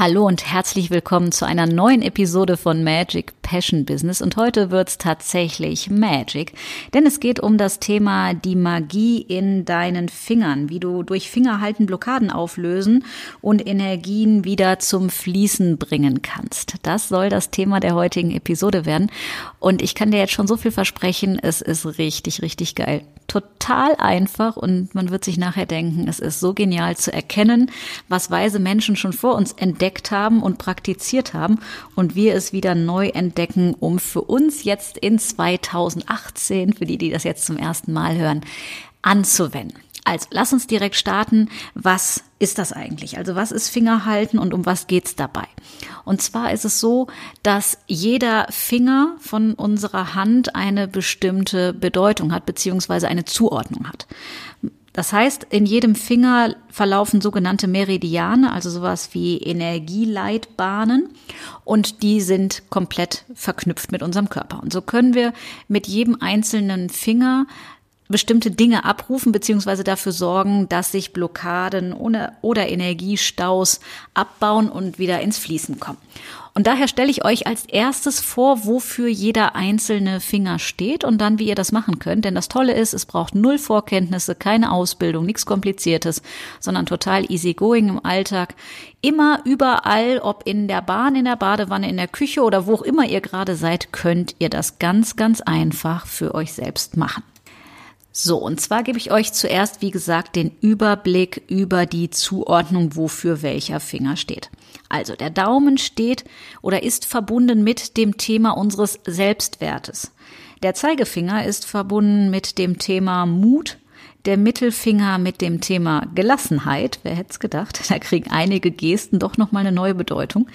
Hallo und herzlich willkommen zu einer neuen Episode von Magic Passion Business. Und heute wird's tatsächlich Magic, denn es geht um das Thema die Magie in deinen Fingern, wie du durch Fingerhalten Blockaden auflösen und Energien wieder zum Fließen bringen kannst. Das soll das Thema der heutigen Episode werden. Und ich kann dir jetzt schon so viel versprechen, es ist richtig, richtig geil total einfach und man wird sich nachher denken, es ist so genial zu erkennen, was weise Menschen schon vor uns entdeckt haben und praktiziert haben und wir es wieder neu entdecken, um für uns jetzt in 2018, für die, die das jetzt zum ersten Mal hören, anzuwenden. Also, lass uns direkt starten. Was ist das eigentlich? Also, was ist Fingerhalten und um was geht's dabei? Und zwar ist es so, dass jeder Finger von unserer Hand eine bestimmte Bedeutung hat, beziehungsweise eine Zuordnung hat. Das heißt, in jedem Finger verlaufen sogenannte Meridiane, also sowas wie Energieleitbahnen, und die sind komplett verknüpft mit unserem Körper. Und so können wir mit jedem einzelnen Finger bestimmte Dinge abrufen beziehungsweise dafür sorgen, dass sich Blockaden oder Energiestaus abbauen und wieder ins Fließen kommen. Und daher stelle ich euch als erstes vor, wofür jeder einzelne Finger steht und dann, wie ihr das machen könnt. Denn das Tolle ist, es braucht null Vorkenntnisse, keine Ausbildung, nichts Kompliziertes, sondern total easygoing im Alltag. Immer überall, ob in der Bahn, in der Badewanne, in der Küche oder wo auch immer ihr gerade seid, könnt ihr das ganz, ganz einfach für euch selbst machen. So, und zwar gebe ich euch zuerst, wie gesagt, den Überblick über die Zuordnung, wofür welcher Finger steht. Also, der Daumen steht oder ist verbunden mit dem Thema unseres Selbstwertes. Der Zeigefinger ist verbunden mit dem Thema Mut, der Mittelfinger mit dem Thema Gelassenheit. Wer hätte es gedacht? Da kriegen einige Gesten doch nochmal eine neue Bedeutung.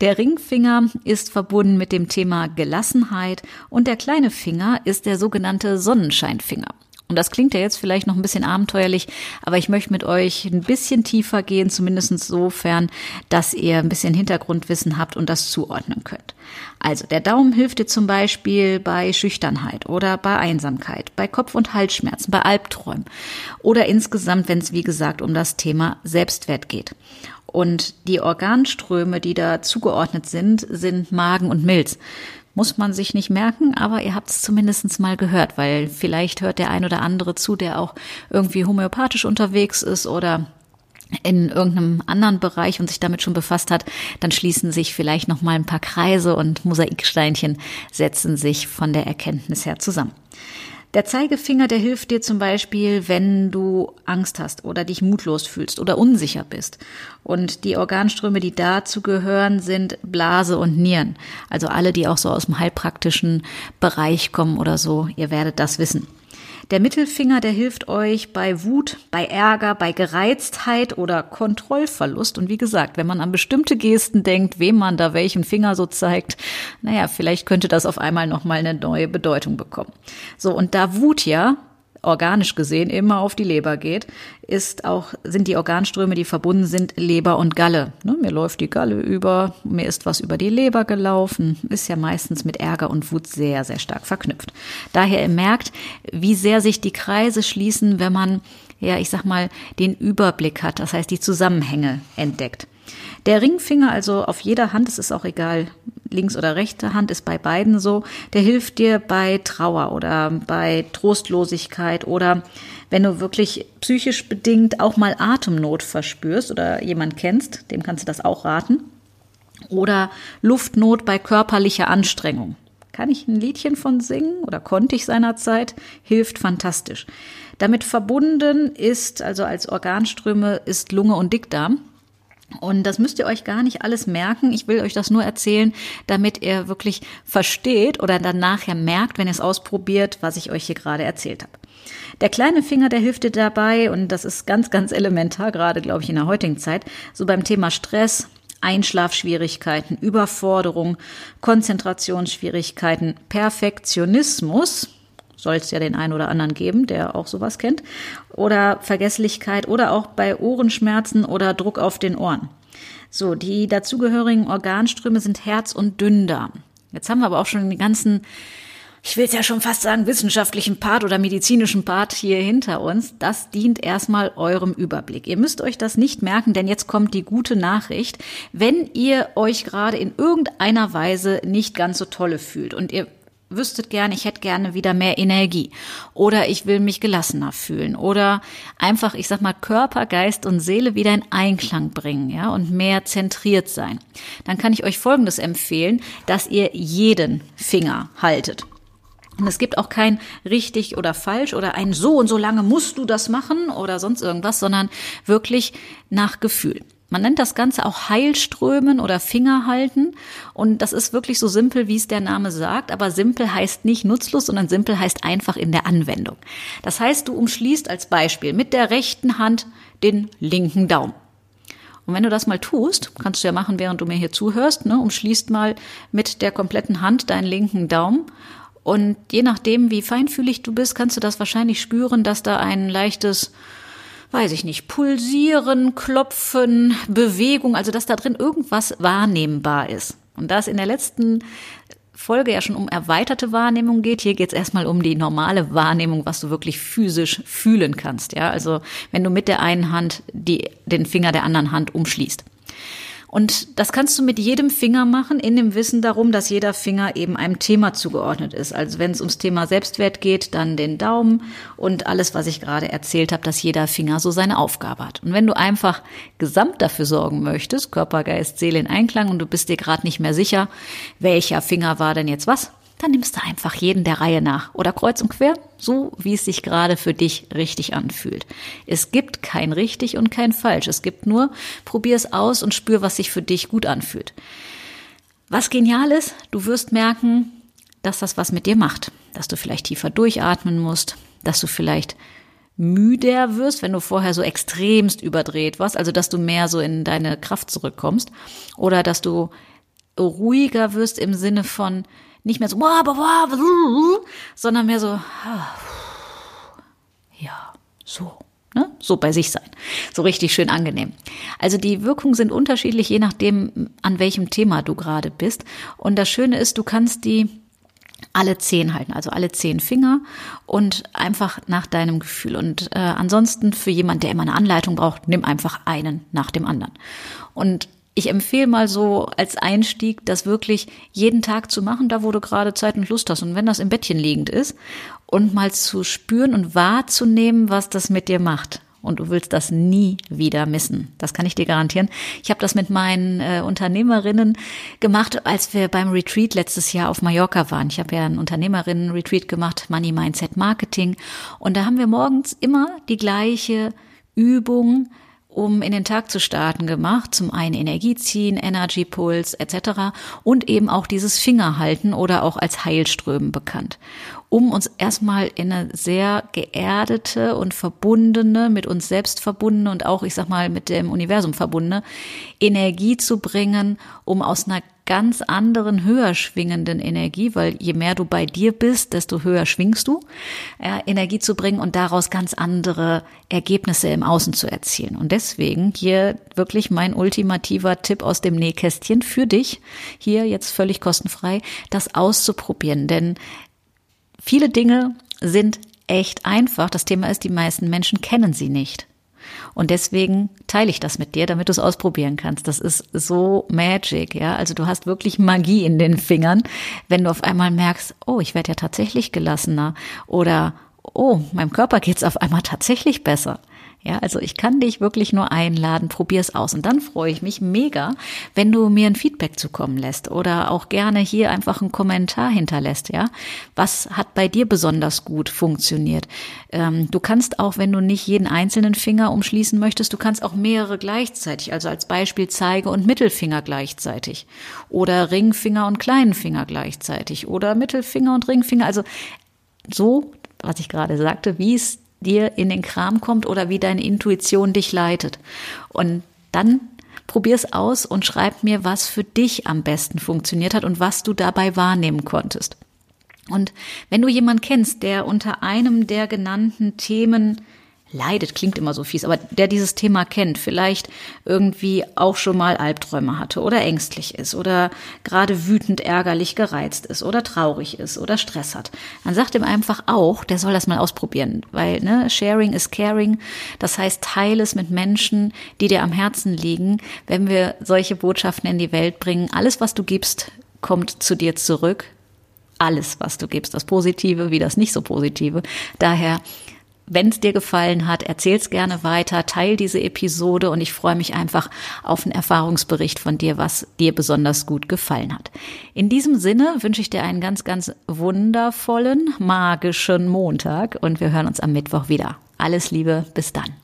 Der Ringfinger ist verbunden mit dem Thema Gelassenheit und der kleine Finger ist der sogenannte Sonnenscheinfinger. Und das klingt ja jetzt vielleicht noch ein bisschen abenteuerlich, aber ich möchte mit euch ein bisschen tiefer gehen, zumindest insofern, dass ihr ein bisschen Hintergrundwissen habt und das zuordnen könnt. Also der Daumen hilft dir zum Beispiel bei Schüchternheit oder bei Einsamkeit, bei Kopf- und Halsschmerzen, bei Albträumen oder insgesamt, wenn es wie gesagt um das Thema Selbstwert geht. Und die Organströme, die da zugeordnet sind, sind Magen und Milz. Muss man sich nicht merken, aber ihr habt es zumindest mal gehört, weil vielleicht hört der ein oder andere zu, der auch irgendwie homöopathisch unterwegs ist oder in irgendeinem anderen Bereich und sich damit schon befasst hat, dann schließen sich vielleicht noch mal ein paar Kreise und Mosaiksteinchen setzen sich von der Erkenntnis her zusammen. Der Zeigefinger, der hilft dir zum Beispiel, wenn du Angst hast oder dich mutlos fühlst oder unsicher bist. Und die Organströme, die dazu gehören, sind Blase und Nieren. Also alle, die auch so aus dem heilpraktischen Bereich kommen oder so, ihr werdet das wissen. Der Mittelfinger, der hilft euch bei Wut, bei Ärger, bei Gereiztheit oder Kontrollverlust. Und wie gesagt, wenn man an bestimmte Gesten denkt, wem man da welchen Finger so zeigt, naja, vielleicht könnte das auf einmal nochmal eine neue Bedeutung bekommen. So, und da Wut ja organisch gesehen immer auf die Leber geht, ist auch, sind die Organströme, die verbunden sind, Leber und Galle. Ne, mir läuft die Galle über, mir ist was über die Leber gelaufen, ist ja meistens mit Ärger und Wut sehr, sehr stark verknüpft. Daher ihr merkt, wie sehr sich die Kreise schließen, wenn man, ja, ich sag mal, den Überblick hat, das heißt, die Zusammenhänge entdeckt. Der Ringfinger, also auf jeder Hand, es ist auch egal, links oder rechte Hand ist bei beiden so, der hilft dir bei Trauer oder bei Trostlosigkeit oder wenn du wirklich psychisch bedingt auch mal Atemnot verspürst oder jemand kennst, dem kannst du das auch raten. Oder Luftnot bei körperlicher Anstrengung. Kann ich ein Liedchen von singen oder konnte ich seinerzeit? Hilft fantastisch. Damit verbunden ist, also als Organströme, ist Lunge und Dickdarm. Und das müsst ihr euch gar nicht alles merken. Ich will euch das nur erzählen, damit ihr wirklich versteht oder dann nachher merkt, wenn ihr es ausprobiert, was ich euch hier gerade erzählt habe. Der kleine Finger, der hilft dir dabei, und das ist ganz, ganz elementar, gerade, glaube ich, in der heutigen Zeit, so beim Thema Stress, Einschlafschwierigkeiten, Überforderung, Konzentrationsschwierigkeiten, Perfektionismus, soll es ja den einen oder anderen geben, der auch sowas kennt, oder Vergesslichkeit oder auch bei Ohrenschmerzen oder Druck auf den Ohren. So, die dazugehörigen Organströme sind Herz und Dünndarm. Jetzt haben wir aber auch schon den ganzen ich will es ja schon fast sagen, wissenschaftlichen Part oder medizinischen Part hier hinter uns, das dient erstmal eurem Überblick. Ihr müsst euch das nicht merken, denn jetzt kommt die gute Nachricht. Wenn ihr euch gerade in irgendeiner Weise nicht ganz so tolle fühlt und ihr wüsstet gerne, ich hätte gerne wieder mehr Energie oder ich will mich gelassener fühlen oder einfach, ich sag mal, Körper, Geist und Seele wieder in Einklang bringen, ja, und mehr zentriert sein. Dann kann ich euch Folgendes empfehlen, dass ihr jeden Finger haltet. Und es gibt auch kein richtig oder falsch oder ein so und so lange musst du das machen oder sonst irgendwas, sondern wirklich nach Gefühl. Man nennt das Ganze auch Heilströmen oder Fingerhalten. Und das ist wirklich so simpel, wie es der Name sagt. Aber simpel heißt nicht nutzlos, sondern simpel heißt einfach in der Anwendung. Das heißt, du umschließt als Beispiel mit der rechten Hand den linken Daumen. Und wenn du das mal tust, kannst du ja machen, während du mir hier zuhörst, ne, umschließt mal mit der kompletten Hand deinen linken Daumen und je nachdem, wie feinfühlig du bist, kannst du das wahrscheinlich spüren, dass da ein leichtes, weiß ich nicht, Pulsieren, Klopfen, Bewegung, also dass da drin irgendwas wahrnehmbar ist. Und da es in der letzten Folge ja schon um erweiterte Wahrnehmung geht, hier geht es erstmal um die normale Wahrnehmung, was du wirklich physisch fühlen kannst. Ja, also wenn du mit der einen Hand die, den Finger der anderen Hand umschließt. Und das kannst du mit jedem Finger machen, in dem Wissen darum, dass jeder Finger eben einem Thema zugeordnet ist. Also wenn es ums Thema Selbstwert geht, dann den Daumen und alles, was ich gerade erzählt habe, dass jeder Finger so seine Aufgabe hat. Und wenn du einfach gesamt dafür sorgen möchtest, Körper, Geist, Seele in Einklang und du bist dir gerade nicht mehr sicher, welcher Finger war denn jetzt was, dann nimmst du einfach jeden der Reihe nach oder kreuz und quer, so wie es sich gerade für dich richtig anfühlt. Es gibt kein richtig und kein falsch. Es gibt nur, probier es aus und spür, was sich für dich gut anfühlt. Was genial ist, du wirst merken, dass das was mit dir macht, dass du vielleicht tiefer durchatmen musst, dass du vielleicht müder wirst, wenn du vorher so extremst überdreht warst, also dass du mehr so in deine Kraft zurückkommst oder dass du ruhiger wirst im Sinne von nicht mehr so, sondern mehr so, ja, so. Ne? So bei sich sein. So richtig schön angenehm. Also die Wirkungen sind unterschiedlich, je nachdem, an welchem Thema du gerade bist. Und das Schöne ist, du kannst die alle zehn halten, also alle zehn Finger und einfach nach deinem Gefühl. Und äh, ansonsten für jemand, der immer eine Anleitung braucht, nimm einfach einen nach dem anderen. Und ich empfehle mal so als Einstieg, das wirklich jeden Tag zu machen, da wo du gerade Zeit und Lust hast. Und wenn das im Bettchen liegend ist und mal zu spüren und wahrzunehmen, was das mit dir macht. Und du willst das nie wieder missen. Das kann ich dir garantieren. Ich habe das mit meinen äh, Unternehmerinnen gemacht, als wir beim Retreat letztes Jahr auf Mallorca waren. Ich habe ja einen Unternehmerinnen-Retreat gemacht, Money Mindset Marketing. Und da haben wir morgens immer die gleiche Übung um in den Tag zu starten gemacht. Zum einen Energie ziehen, Energy Pulse etc. und eben auch dieses Fingerhalten oder auch als Heilströmen bekannt. Um uns erstmal in eine sehr geerdete und verbundene, mit uns selbst verbundene und auch, ich sag mal, mit dem Universum verbundene Energie zu bringen, um aus einer ganz anderen, höher schwingenden Energie, weil je mehr du bei dir bist, desto höher schwingst du, äh, Energie zu bringen und daraus ganz andere Ergebnisse im Außen zu erzielen. Und deswegen hier wirklich mein ultimativer Tipp aus dem Nähkästchen für dich, hier jetzt völlig kostenfrei, das auszuprobieren. Denn viele Dinge sind echt einfach. Das Thema ist, die meisten Menschen kennen sie nicht. Und deswegen teile ich das mit dir, damit du es ausprobieren kannst. Das ist so magic, ja. Also du hast wirklich Magie in den Fingern, wenn du auf einmal merkst, oh, ich werde ja tatsächlich gelassener oder oh, meinem Körper geht's auf einmal tatsächlich besser. Ja, also ich kann dich wirklich nur einladen, probier es aus. Und dann freue ich mich mega, wenn du mir ein Feedback zukommen lässt oder auch gerne hier einfach einen Kommentar hinterlässt, ja. Was hat bei dir besonders gut funktioniert? Ähm, du kannst auch, wenn du nicht jeden einzelnen Finger umschließen möchtest, du kannst auch mehrere gleichzeitig, also als Beispiel Zeige und Mittelfinger gleichzeitig oder Ringfinger und kleinen Finger gleichzeitig oder Mittelfinger und Ringfinger, also so, was ich gerade sagte, wie es dir in den Kram kommt oder wie deine Intuition dich leitet. Und dann Probier's aus und schreib mir, was für dich am besten funktioniert hat und was du dabei wahrnehmen konntest. Und wenn du jemanden kennst, der unter einem der genannten Themen leidet, klingt immer so fies, aber der dieses Thema kennt, vielleicht irgendwie auch schon mal Albträume hatte oder ängstlich ist oder gerade wütend, ärgerlich, gereizt ist oder traurig ist oder Stress hat, dann sagt ihm einfach auch, der soll das mal ausprobieren, weil ne, Sharing is Caring, das heißt, teile es mit Menschen, die dir am Herzen liegen, wenn wir solche Botschaften in die Welt bringen. Alles, was du gibst, kommt zu dir zurück. Alles, was du gibst, das Positive wie das nicht so Positive. Daher wenn es dir gefallen hat, erzähl's gerne weiter, teil diese Episode und ich freue mich einfach auf einen Erfahrungsbericht von dir, was dir besonders gut gefallen hat. In diesem Sinne wünsche ich dir einen ganz, ganz wundervollen, magischen Montag und wir hören uns am Mittwoch wieder. Alles Liebe, bis dann.